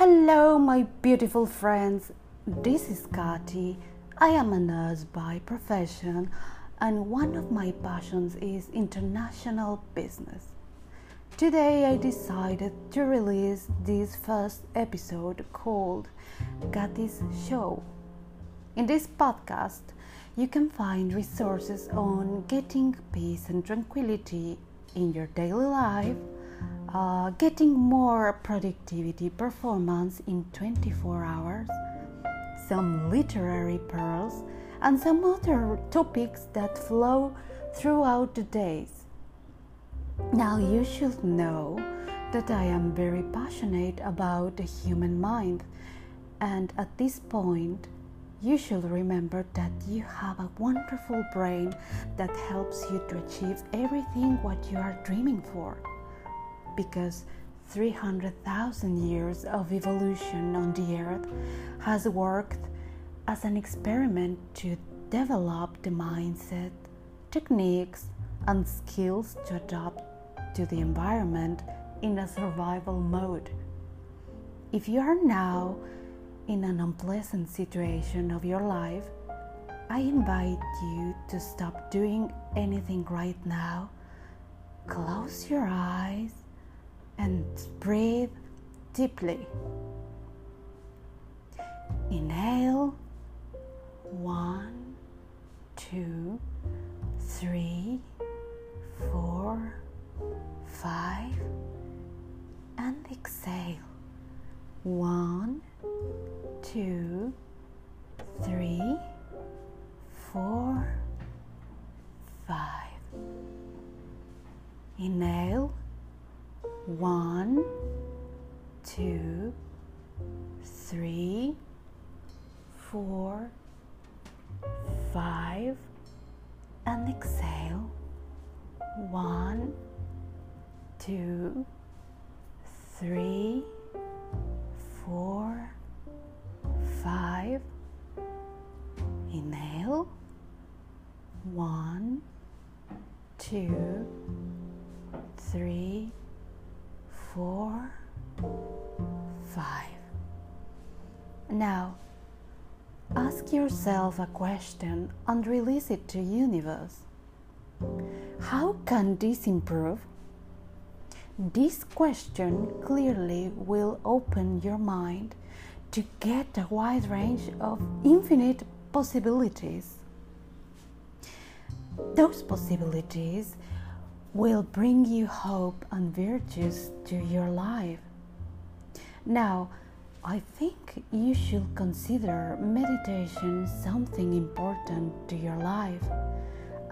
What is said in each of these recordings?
Hello, my beautiful friends. This is Kati. I am a nurse by profession, and one of my passions is international business. Today, I decided to release this first episode called Kati's Show. In this podcast, you can find resources on getting peace and tranquility in your daily life uh, getting more productivity performance in 24 hours, some literary pearls, and some other topics that flow throughout the days. Now, you should know that I am very passionate about the human mind, and at this point, you should remember that you have a wonderful brain that helps you to achieve everything what you are dreaming for because 300,000 years of evolution on the earth has worked as an experiment to develop the mindset, techniques, and skills to adapt to the environment in a survival mode. If you are now in an unpleasant situation of your life, I invite you to stop doing anything right now. Close your eyes and breathe deeply. Inhale one, two, three, four, five, and exhale one, two, three, four, five, and exhale. One, two, three, four, five. Inhale. One, two, three, four, five. Now, ask yourself a question and release it to universe. How can this improve? This question clearly will open your mind to get a wide range of infinite possibilities. Those possibilities will bring you hope and virtues to your life. Now, I think you should consider meditation something important to your life,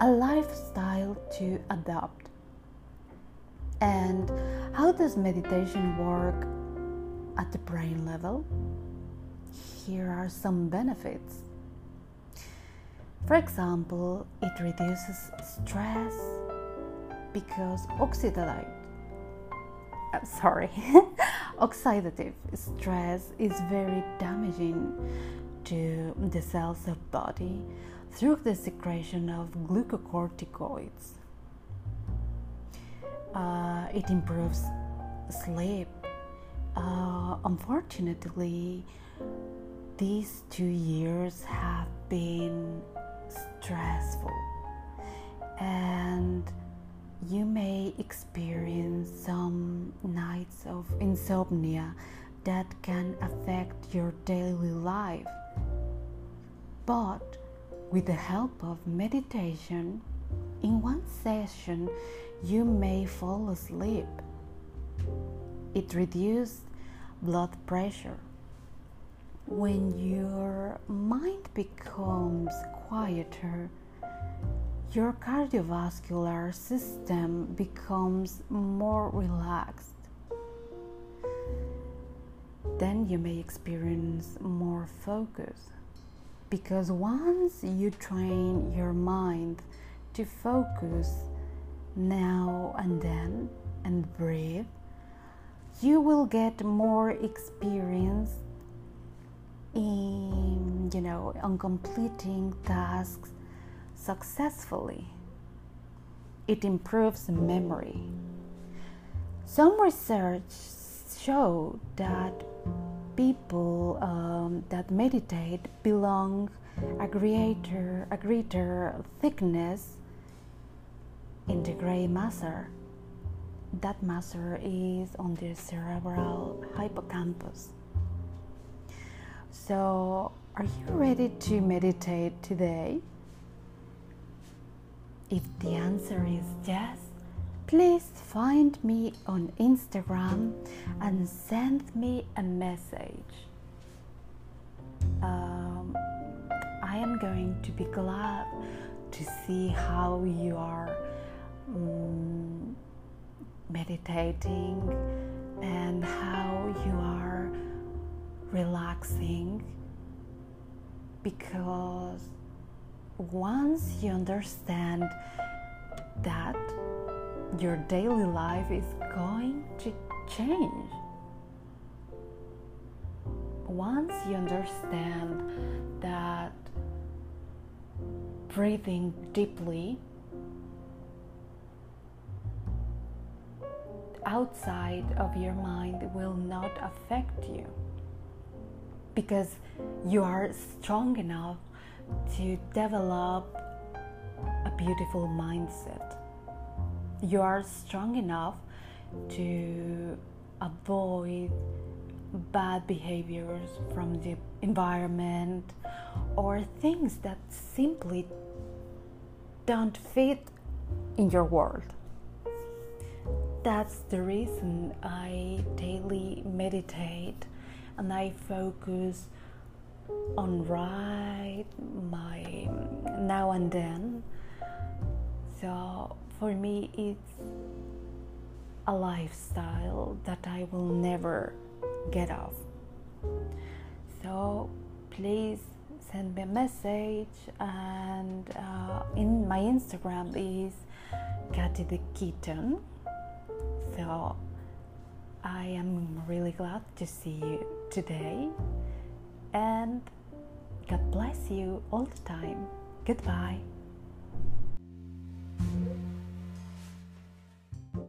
a lifestyle to adopt. And how does meditation work at the brain level? Here are some benefits. For example, it reduces stress, because oxidative I'm sorry oxidative stress is very damaging to the cells of body through the secretion of glucocorticoids. Uh, it improves sleep. Uh, unfortunately these two years have been stressful. And you may experience some nights of insomnia that can affect your daily life. But with the help of meditation, in one session, you may fall asleep. It reduces blood pressure. When your mind becomes quieter, your cardiovascular system becomes more relaxed. Then you may experience more focus because once you train your mind to focus now and then and breathe, you will get more experience in you know on completing tasks successfully. It improves memory. Some research show that people um, that meditate belong a greater, a greater thickness in the gray matter. That matter is on the cerebral hippocampus. So, are you ready to meditate today? If the answer is yes, please find me on Instagram and send me a message. Um, I am going to be glad to see how you are um, meditating and how you are relaxing because once you understand that your daily life is going to change once you understand that breathing deeply outside of your mind will not affect you because you are strong enough to develop a beautiful mindset. You are strong enough to avoid bad behaviors from the environment or things that simply don't fit in your world. That's the reason I daily meditate and I focus on right my now and then. So for me, it's a lifestyle that I will never get off. So please send me a message, and uh, in my Instagram is Katy the Kitten. So I am really glad to see you today, and God bless you all the time. Goodbye.